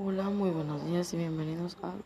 Hola, muy buenos días y bienvenidos al